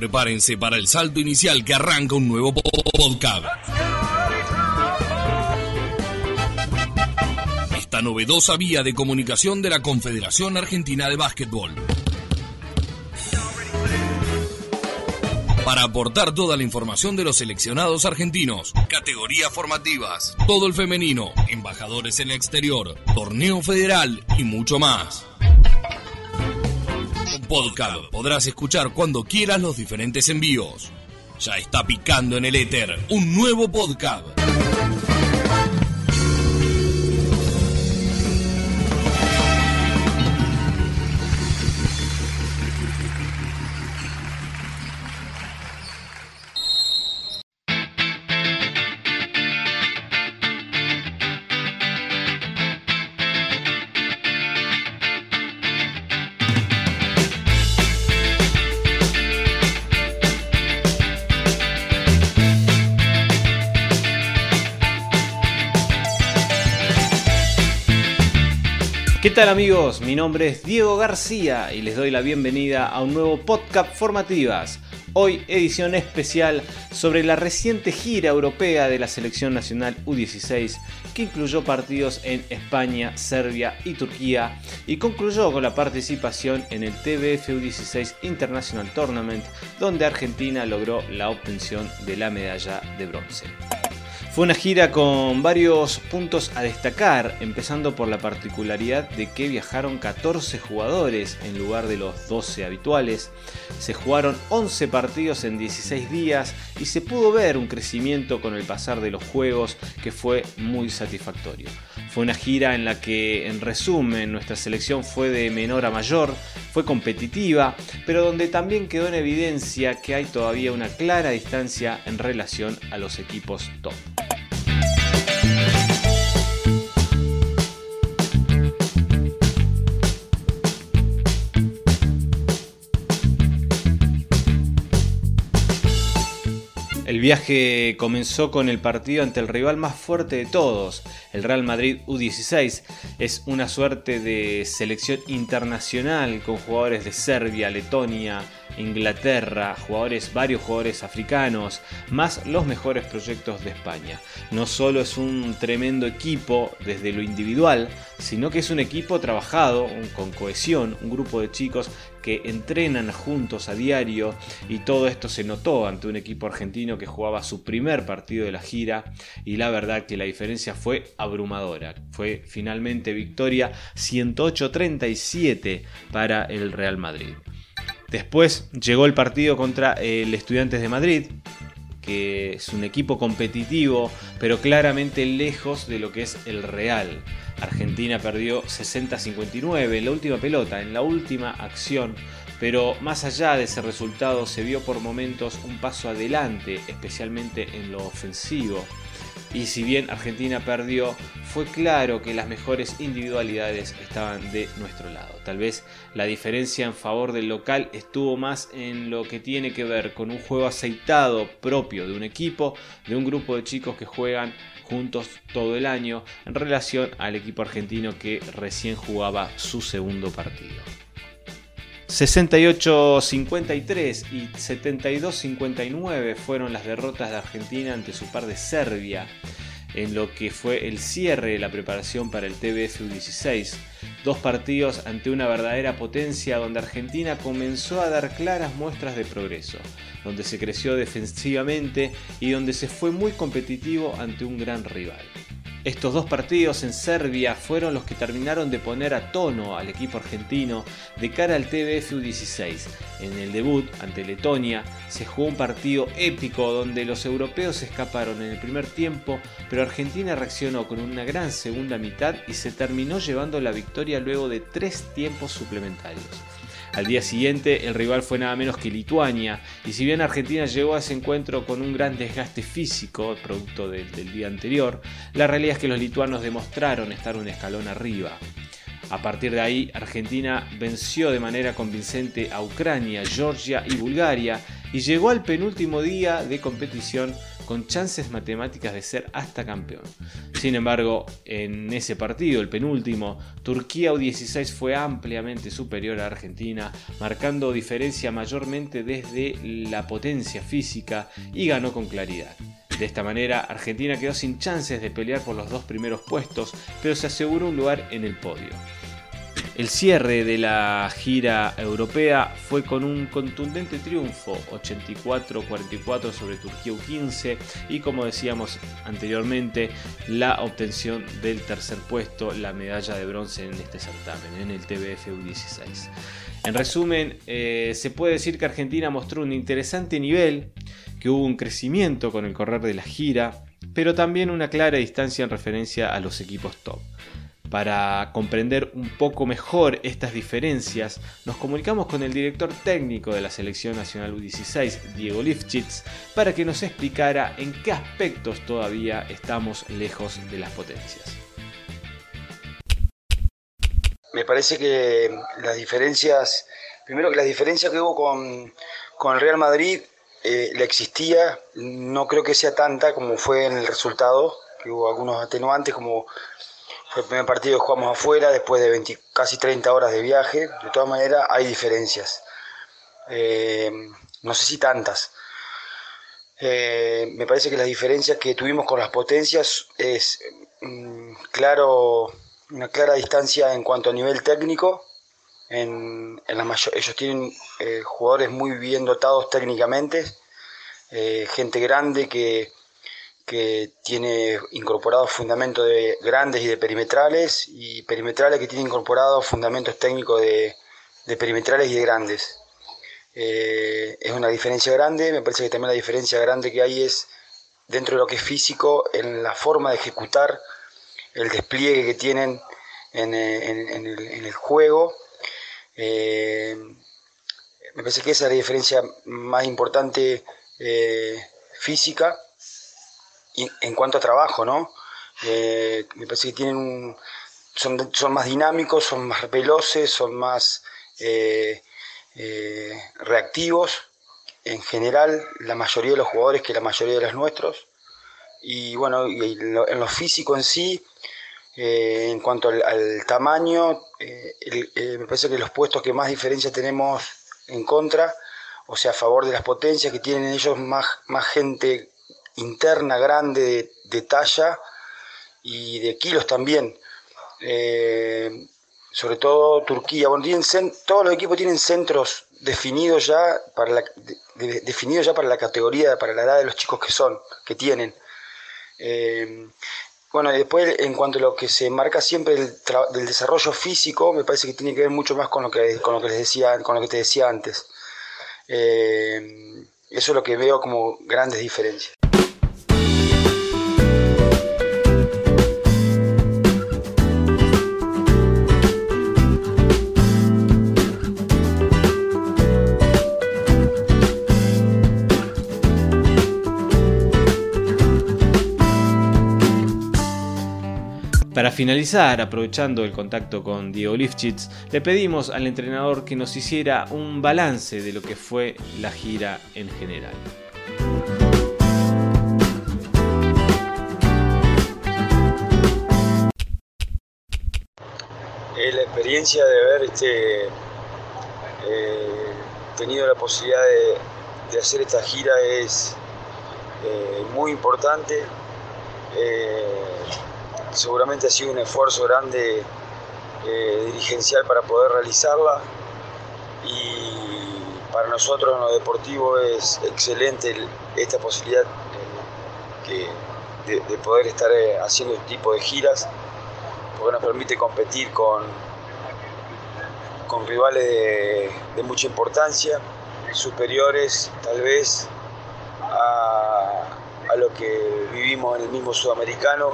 Prepárense para el salto inicial que arranca un nuevo podcast. Esta novedosa vía de comunicación de la Confederación Argentina de Básquetbol. Para aportar toda la información de los seleccionados argentinos, categorías formativas, todo el femenino, embajadores en el exterior, torneo federal y mucho más podcast podrás escuchar cuando quieras los diferentes envíos. Ya está picando en el éter un nuevo podcast. ¿Qué tal amigos? Mi nombre es Diego García y les doy la bienvenida a un nuevo podcast Formativas. Hoy edición especial sobre la reciente gira europea de la selección nacional U16 que incluyó partidos en España, Serbia y Turquía y concluyó con la participación en el TBF U16 International Tournament donde Argentina logró la obtención de la medalla de bronce. Fue una gira con varios puntos a destacar, empezando por la particularidad de que viajaron 14 jugadores en lugar de los 12 habituales. Se jugaron 11 partidos en 16 días y se pudo ver un crecimiento con el pasar de los juegos que fue muy satisfactorio. Fue una gira en la que, en resumen, nuestra selección fue de menor a mayor, fue competitiva, pero donde también quedó en evidencia que hay todavía una clara distancia en relación a los equipos top. El viaje comenzó con el partido ante el rival más fuerte de todos, el Real Madrid U16. Es una suerte de selección internacional con jugadores de Serbia, Letonia, Inglaterra, jugadores, varios jugadores africanos, más los mejores proyectos de España. No solo es un tremendo equipo desde lo individual, sino que es un equipo trabajado con cohesión, un grupo de chicos que entrenan juntos a diario y todo esto se notó ante un equipo argentino que jugaba su primer partido de la gira y la verdad que la diferencia fue abrumadora. Fue finalmente victoria 108-37 para el Real Madrid. Después llegó el partido contra el Estudiantes de Madrid, que es un equipo competitivo, pero claramente lejos de lo que es el Real. Argentina perdió 60-59 en la última pelota, en la última acción, pero más allá de ese resultado se vio por momentos un paso adelante, especialmente en lo ofensivo. Y si bien Argentina perdió, fue claro que las mejores individualidades estaban de nuestro lado. Tal vez la diferencia en favor del local estuvo más en lo que tiene que ver con un juego aceitado propio de un equipo, de un grupo de chicos que juegan juntos todo el año en relación al equipo argentino que recién jugaba su segundo partido. 68-53 y 72-59 fueron las derrotas de Argentina ante su par de Serbia en lo que fue el cierre de la preparación para el TBF U16. Dos partidos ante una verdadera potencia donde Argentina comenzó a dar claras muestras de progreso, donde se creció defensivamente y donde se fue muy competitivo ante un gran rival. Estos dos partidos en Serbia fueron los que terminaron de poner a tono al equipo argentino de cara al TBF U16. En el debut ante Letonia se jugó un partido épico donde los europeos escaparon en el primer tiempo, pero Argentina reaccionó con una gran segunda mitad y se terminó llevando la victoria luego de tres tiempos suplementarios. Al día siguiente el rival fue nada menos que Lituania y si bien Argentina llegó a ese encuentro con un gran desgaste físico producto del día anterior, la realidad es que los lituanos demostraron estar un escalón arriba. A partir de ahí, Argentina venció de manera convincente a Ucrania, Georgia y Bulgaria y llegó al penúltimo día de competición con chances matemáticas de ser hasta campeón. Sin embargo, en ese partido, el penúltimo, Turquía U16 fue ampliamente superior a Argentina, marcando diferencia mayormente desde la potencia física y ganó con claridad. De esta manera, Argentina quedó sin chances de pelear por los dos primeros puestos, pero se aseguró un lugar en el podio. El cierre de la gira europea fue con un contundente triunfo, 84-44 sobre Turquía U15 y como decíamos anteriormente, la obtención del tercer puesto, la medalla de bronce en este certamen, en el TBF U16. En resumen, eh, se puede decir que Argentina mostró un interesante nivel, que hubo un crecimiento con el correr de la gira, pero también una clara distancia en referencia a los equipos top. Para comprender un poco mejor estas diferencias, nos comunicamos con el director técnico de la Selección Nacional U16, Diego Lifchitz, para que nos explicara en qué aspectos todavía estamos lejos de las potencias. Me parece que las diferencias, primero que las diferencias que hubo con, el Real Madrid, eh, la existía, no creo que sea tanta como fue en el resultado, que hubo algunos atenuantes como fue el primer partido que jugamos afuera, después de casi 30 horas de viaje. De todas maneras, hay diferencias. Eh, no sé si tantas. Eh, me parece que las diferencias que tuvimos con las potencias es mm, claro, una clara distancia en cuanto a nivel técnico. En, ellos tienen eh, jugadores muy bien dotados técnicamente, gente grande que, que tiene incorporados fundamentos de grandes y de perimetrales, y perimetrales que tiene incorporados fundamentos técnicos de, perimetrales y de grandes. Eh, es una diferencia grande, me parece que también la diferencia grande que hay es dentro de lo que es físico, en la forma de ejecutar el despliegue que tienen en, el, juego. Eh, me parece que esa es la diferencia más importante eh, física en cuanto a trabajo, ¿no? Eh, me parece que tienen son, son más dinámicos, son más veloces, son más eh, eh, reactivos. En general, la mayoría de los jugadores que la mayoría de los nuestros. Y bueno, en lo físico en sí, en cuanto al, tamaño, me parece que los puestos que más diferencia tenemos en contra, o sea, a favor de las potencias que tienen ellos más, más gente interna grande de, talla y de kilos también. Eh, sobre todo Turquía. Bueno, todos los equipos tienen centros definidos ya para la, definidos ya para la categoría, para la edad de los chicos que son, que tienen. Eh, bueno, y después en cuanto a lo que se marca siempre del, desarrollo físico, me parece que tiene que ver mucho más con lo que, con lo que les decía, con lo que te decía antes. Eh, eso es lo que veo como grandes diferencias. Para finalizar, aprovechando el contacto con Diego Lifchitz, le pedimos al entrenador que nos hiciera un balance de lo que fue la gira en general. la experiencia de haber este, eh, tenido la posibilidad de, hacer esta gira es eh, muy importante. Eh, seguramente ha sido un esfuerzo grande eh, dirigencial para poder realizarla. Y para nosotros en lo deportivo es excelente esta posibilidad eh, de, poder estar eh, haciendo este tipo de giras porque nos permite competir con, con rivales de, mucha importancia, superiores tal vez a lo que vivimos en el mismo sudamericano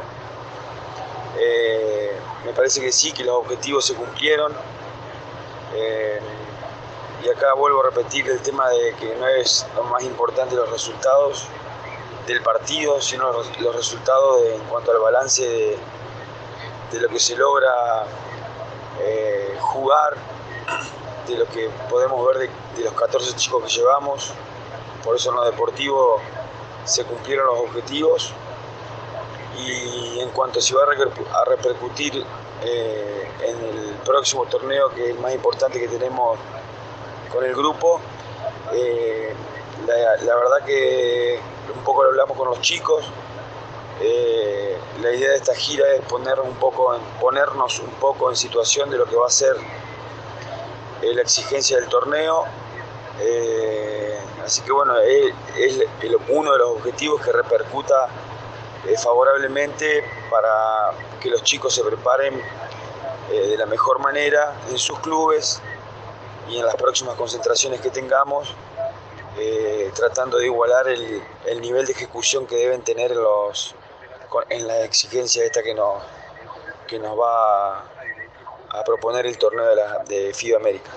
eh, me parece que sí, que los objetivos se cumplieron. Eh, y acá vuelvo a repetir el tema de que no es lo más importante los resultados del partido, sino los, resultados en cuanto al balance de, lo que se logra eh, jugar, de lo que podemos ver de, los 14 chicos que llevamos. Por eso en lo deportivo se cumplieron los objetivos y en cuanto se va a repercutir eh, en el próximo torneo que es el más importante que tenemos con el grupo, eh, la, verdad que un poco lo hablamos con los chicos, eh, la idea de esta gira es poner un poco ponernos un poco en situación de lo que va a ser la exigencia del torneo. así que bueno, es, uno de los objetivos que repercuta eh, favorablemente para que los chicos se preparen eh, de la mejor manera en sus clubes y en las próximas concentraciones que tengamos, eh, tratando de igualar el, nivel de ejecución que deben tener los, en la exigencia esta que nos, que nos va a, proponer el torneo de, la, de FIBA América.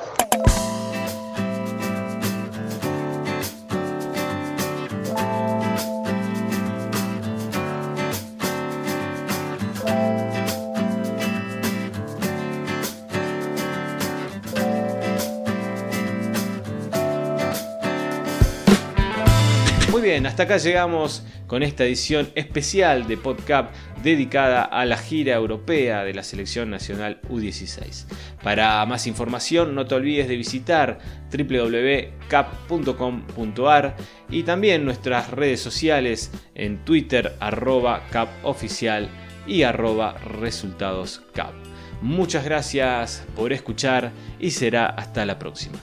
Bien, hasta acá llegamos con esta edición especial de PodCap dedicada a la gira europea de la Selección Nacional U16. Para más información no te olvides de visitar www.cap.com.ar y también nuestras redes sociales en Twitter arroba capoficial y arroba resultadoscap. Muchas gracias por escuchar y será hasta la próxima.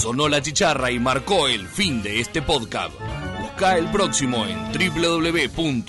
Sonó la chicharra y marcó el fin de este podcast. Busca el próximo en www.cab.com.ar.